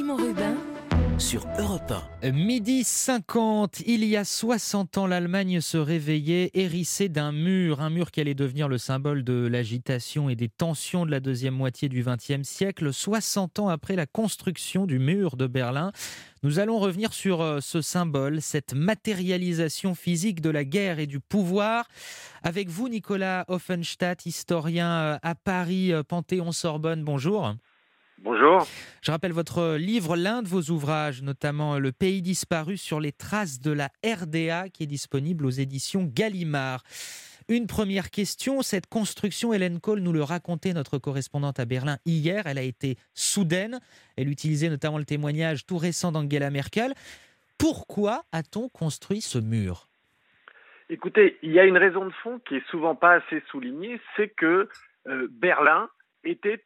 Simon Rubin sur Europe 1. Midi 50, il y a 60 ans, l'Allemagne se réveillait hérissée d'un mur, un mur qui allait devenir le symbole de l'agitation et des tensions de la deuxième moitié du XXe siècle, 60 ans après la construction du mur de Berlin. Nous allons revenir sur euh, ce symbole, cette matérialisation physique de la guerre et du pouvoir. Avec vous, Nicolas Offenstadt, historien euh, à Paris, euh, Panthéon-Sorbonne. Bonjour. Bonjour. Je rappelle votre livre, l'un de vos ouvrages, notamment Le pays disparu sur les traces de la RDA, qui est disponible aux éditions Gallimard. Une première question, cette construction, Hélène Kohl nous le racontait, notre correspondante à Berlin hier, elle a été soudaine. Elle utilisait notamment le témoignage tout récent d'Angela Merkel. Pourquoi a-t-on construit ce mur? Écoutez, il y a une raison de fond qui est souvent pas assez soulignée, c'est que euh, Berlin était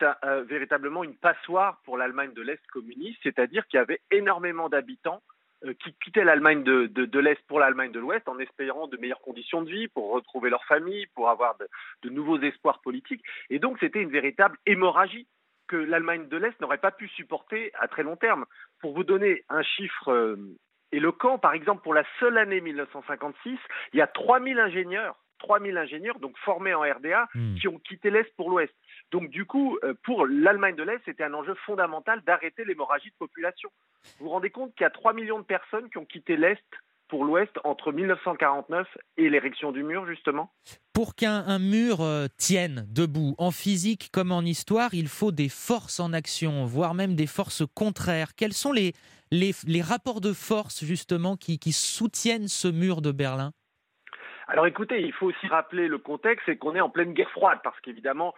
véritablement une passoire pour l'Allemagne de l'Est communiste, c'est-à-dire qu'il y avait énormément d'habitants euh, qui quittaient l'Allemagne de, l'Est pour l'Allemagne de l'Ouest en espérant de meilleures conditions de vie, pour retrouver leur famille, pour avoir de, nouveaux espoirs politiques. Et donc c'était une véritable hémorragie que l'Allemagne de l'Est n'aurait pas pu supporter à très long terme. Pour vous donner un chiffre euh, éloquent, par exemple, pour la seule année 1956, il y a 3000 ingénieurs 3000 ingénieurs, donc formés en RDA, hmm. qui ont quitté l'Est pour l'Ouest. Donc du coup, euh, pour l'Allemagne de l'Est, c'était un enjeu fondamental d'arrêter l'hémorragie de population. Vous vous rendez compte qu'il y a 3 millions de personnes qui ont quitté l'Est pour l'Ouest entre 1949 et l'érection du mur, justement? Pour qu'un mur euh, tienne debout, en physique comme en histoire, il faut des forces en action, voire même des forces contraires. Quels sont les, les, rapports de force, justement, qui soutiennent ce mur de Berlin? Alors écoutez, il faut aussi rappeler le contexte, c'est qu'on est en pleine guerre froide, parce qu'évidemment,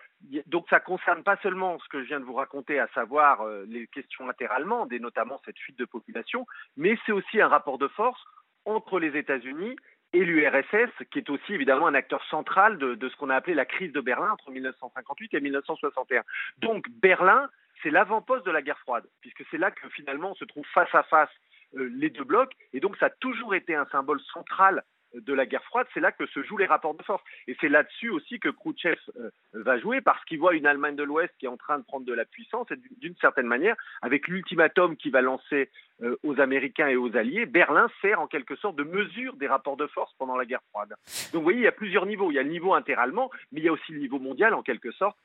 donc ça concerne pas seulement ce que je viens de vous raconter, à savoir euh, les questions interal-allemandes et notamment cette fuite de population, mais c'est aussi un rapport de force entre les États-Unis et l'URSS, qui est aussi évidemment un acteur central de, ce qu'on a appelé la crise de Berlin entre 1958 et 1961. Donc Berlin, c'est l'avant-poste de la guerre froide, puisque c'est là que finalement on se trouve face à face euh, les deux blocs, et donc ça a toujours été un symbole central de la guerre froide, c'est là que se jouent les rapports de force. Et c'est là-dessus aussi que Khrouchtchev euh, va jouer, parce qu'il voit une Allemagne de l'Ouest qui est en train de prendre de la puissance, et d'une certaine manière, avec l'ultimatum qu'il va lancer euh, aux Américains et aux Alliés, Berlin sert en quelque sorte de mesure des rapports de force pendant la guerre froide. Donc vous voyez, il y a plusieurs niveaux. Il y a le niveau interallemand, mais il y a aussi le niveau mondial, en quelque sorte,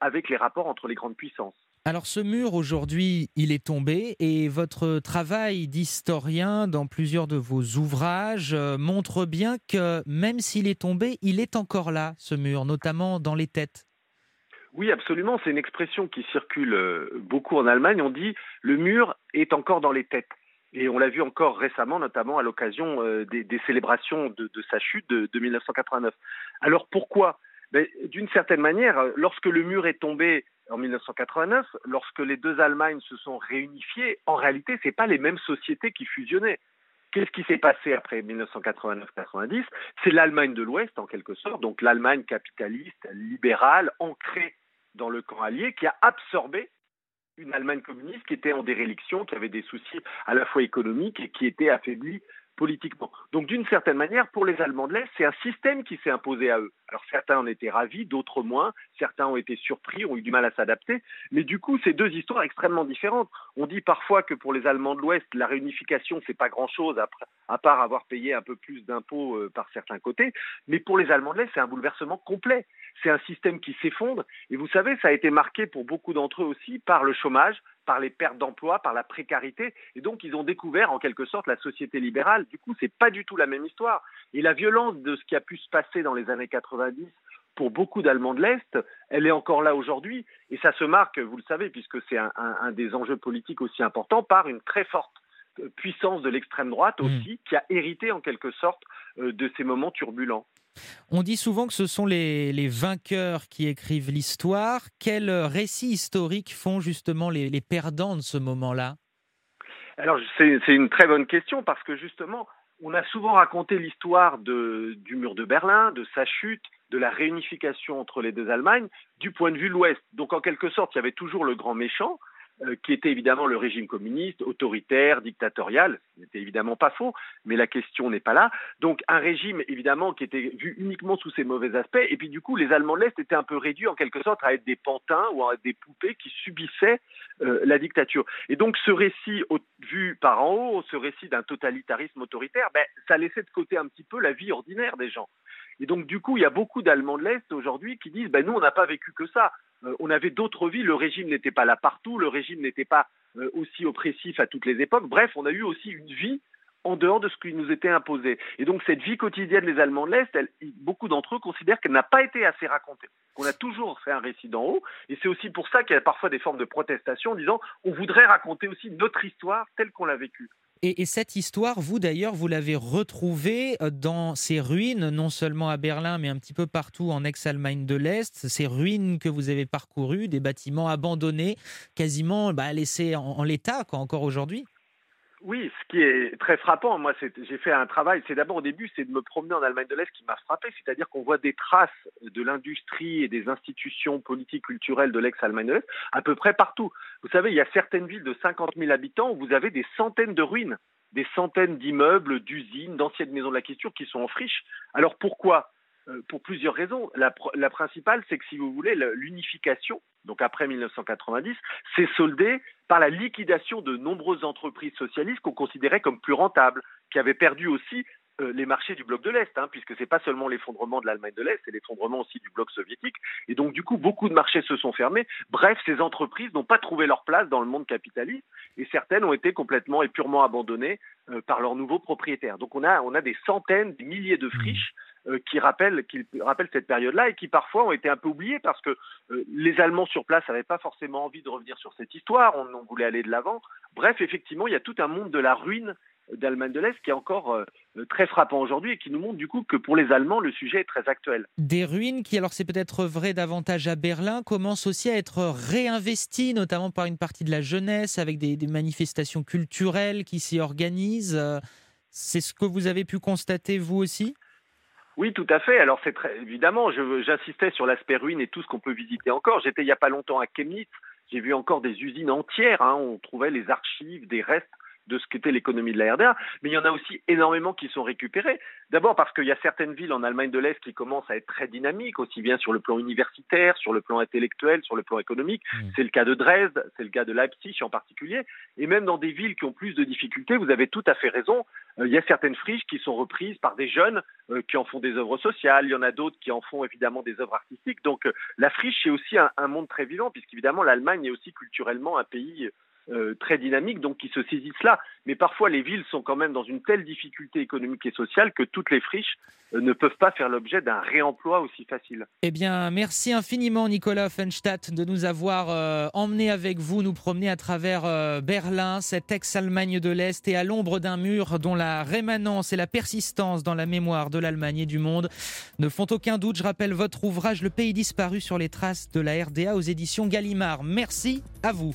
avec les rapports entre les grandes puissances. Alors ce mur aujourd'hui, il est tombé et votre travail d'historien dans plusieurs de vos ouvrages euh, montre bien que même s'il est tombé, il est encore là, ce mur, notamment dans les têtes. Oui, absolument. C'est une expression qui circule euh, beaucoup en Allemagne. On dit le mur est encore dans les têtes. Et on l'a vu encore récemment, notamment à l'occasion euh, des, célébrations de, sa chute de, de 1989. Alors pourquoi D'une certaine manière, lorsque le mur est tombé en 1989, lorsque les deux Allemagnes se sont réunifiées, en réalité, ce pas les mêmes sociétés qui fusionnaient. Qu'est-ce qui s'est passé après 1989-90 C'est l'Allemagne de l'Ouest, en quelque sorte, donc l'Allemagne capitaliste, libérale, ancrée dans le camp allié, qui a absorbé une Allemagne communiste qui était en déréliction, qui avait des soucis à la fois économiques et qui était affaiblie politiquement. Donc d'une certaine manière, pour les Allemands de l'Est, c'est un système qui s'est imposé à eux. Alors certains en étaient ravis, d'autres moins, certains ont été surpris, ont eu du mal à s'adapter, mais du coup, c'est deux histoires extrêmement différentes. On dit parfois que pour les Allemands de l'Ouest, la réunification, c'est pas grand-chose, à part avoir payé un peu plus d'impôts euh, par certains côtés, mais pour les Allemands de l'Est, c'est un bouleversement complet. C'est un système qui s'effondre, et vous savez, ça a été marqué pour beaucoup d'entre eux aussi par le chômage, par les pertes d'emploi, par la précarité. Et donc, ils ont découvert en quelque sorte la société libérale. Du coup, c'est pas du tout la même histoire. Et la violence de ce qui a pu se passer dans les années 90 pour beaucoup d'Allemands de l'Est, elle est encore là aujourd'hui. Et ça se marque, vous le savez, puisque c'est un, des enjeux politiques aussi importants, par une très forte puissance de l'extrême droite mmh. aussi, qui a hérité en quelque sorte euh, de ces moments turbulents. On dit souvent que ce sont les, vainqueurs qui écrivent l'histoire. Quels récits historiques font justement les, perdants de ce moment-là? Alors c'est une très bonne question parce que justement, on a souvent raconté l'histoire du mur de Berlin, de sa chute, de la réunification entre les deux Allemagnes, du point de vue de l'Ouest. Donc en quelque sorte, il y avait toujours le grand méchant, euh, qui était évidemment le régime communiste, autoritaire, dictatorial. Ce n'était évidemment pas faux, mais la question n'est pas là. Donc un régime évidemment qui était vu uniquement sous ses mauvais aspects. Et puis du coup, les Allemands de l'Est étaient un peu réduits en quelque sorte à être des pantins ou à être des poupées qui subissaient euh, la dictature. Et donc ce récit vu par en haut, ce récit d'un totalitarisme autoritaire, ben, ça laissait de côté un petit peu la vie ordinaire des gens. Et donc, du coup, il y a beaucoup d'Allemands de l'Est aujourd'hui qui disent ben, nous, on n'a pas vécu que ça. Euh, on avait d'autres vies. Le régime n'était pas là partout. Le régime n'était pas euh, aussi oppressif à toutes les époques. Bref, on a eu aussi une vie en dehors de ce qui nous était imposé. Et donc cette vie quotidienne des Allemands de l'Est, beaucoup d'entre eux considèrent qu'elle n'a pas été assez racontée, qu'on a toujours fait un récit d'en haut, et c'est aussi pour ça qu'il y a parfois des formes de protestation en disant on voudrait raconter aussi notre histoire telle qu'on l'a vécue. Et, cette histoire, vous d'ailleurs, vous l'avez retrouvée euh, dans ces ruines, non seulement à Berlin, mais un petit peu partout en ex-Allemagne de l'Est. Ces ruines que vous avez parcourues, des bâtiments abandonnés, quasiment bah, laissés en, en l'état, encore aujourd'hui. Oui, ce qui est très frappant, moi j'ai fait un travail, c'est d'abord au début, c'est de me promener en Allemagne de l'Est qui m'a frappé, c'est-à-dire qu'on voit des traces de l'industrie et des institutions politiques culturelles de l'ex-Allemagne de l'Est à peu près partout. Vous savez, il y a certaines villes de 50 000 habitants où vous avez des centaines de ruines, des centaines d'immeubles, d'usines, d'anciennes maisons de la culture qui sont en friche. Alors pourquoi? Pour plusieurs raisons. La, principale, c'est que si vous voulez, l'unification, donc après 1990, s'est soldée par la liquidation de nombreuses entreprises socialistes qu'on considérait comme plus rentables, qui avaient perdu aussi euh, les marchés du bloc de l'Est, hein, puisque ce n'est pas seulement l'effondrement de l'Allemagne de l'Est, c'est l'effondrement aussi du bloc soviétique. Et donc, du coup, beaucoup de marchés se sont fermés. Bref, ces entreprises n'ont pas trouvé leur place dans le monde capitaliste et certaines ont été complètement et purement abandonnées euh, par leurs nouveaux propriétaires. Donc, on a, des centaines, des milliers de friches euh, qui rappellent, qui rappellent cette période-là et qui parfois ont été un peu oubliés parce que euh, les Allemands sur place n'avaient pas forcément envie de revenir sur cette histoire, on, voulait aller de l'avant. Bref, effectivement, il y a tout un monde de la ruine d'Allemagne de l'Est qui est encore euh, très frappant aujourd'hui et qui nous montre du coup que pour les Allemands, le sujet est très actuel. Des ruines qui, alors c'est peut-être vrai davantage à Berlin, commencent aussi à être réinvesties, notamment par une partie de la jeunesse, avec des manifestations culturelles qui s'y organisent. C'est ce que vous avez pu constater vous aussi? Oui, tout à fait. Alors, c'est très évidemment, j'insistais sur l'aspect ruine et tout ce qu'on peut visiter encore. J'étais il n'y a pas longtemps à Chemnitz. J'ai vu encore des usines entières. Hein. On trouvait les archives, des restes de ce qu'était l'économie de la RDA, mais il y en a aussi énormément qui sont récupérés. D'abord parce qu'il y a certaines villes en Allemagne de l'Est qui commencent à être très dynamiques, aussi bien sur le plan universitaire, sur le plan intellectuel, sur le plan économique. Mmh. C'est le cas de Dresde, c'est le cas de Leipzig en particulier, et même dans des villes qui ont plus de difficultés, vous avez tout à fait raison, euh, il y a certaines friches qui sont reprises par des jeunes euh, qui en font des œuvres sociales, il y en a d'autres qui en font évidemment des œuvres artistiques. Donc euh, la friche, c'est aussi un, un monde très vivant, puisqu'évidemment l'Allemagne est aussi culturellement un pays euh, très dynamiques, donc qui se saisissent là. Mais parfois, les villes sont quand même dans une telle difficulté économique et sociale que toutes les friches euh, ne peuvent pas faire l'objet d'un réemploi aussi facile. Eh bien, merci infiniment, Nicolas Offenstadt, de nous avoir euh, emmenés avec vous, nous promener à travers Berlin, cette ex-Allemagne de l'Est, et à l'ombre d'un mur dont la rémanence et la persistance dans la mémoire de l'Allemagne et du monde ne font aucun doute. Je rappelle votre ouvrage Le pays disparu sur les traces de la RDA aux éditions Gallimard. Merci à vous.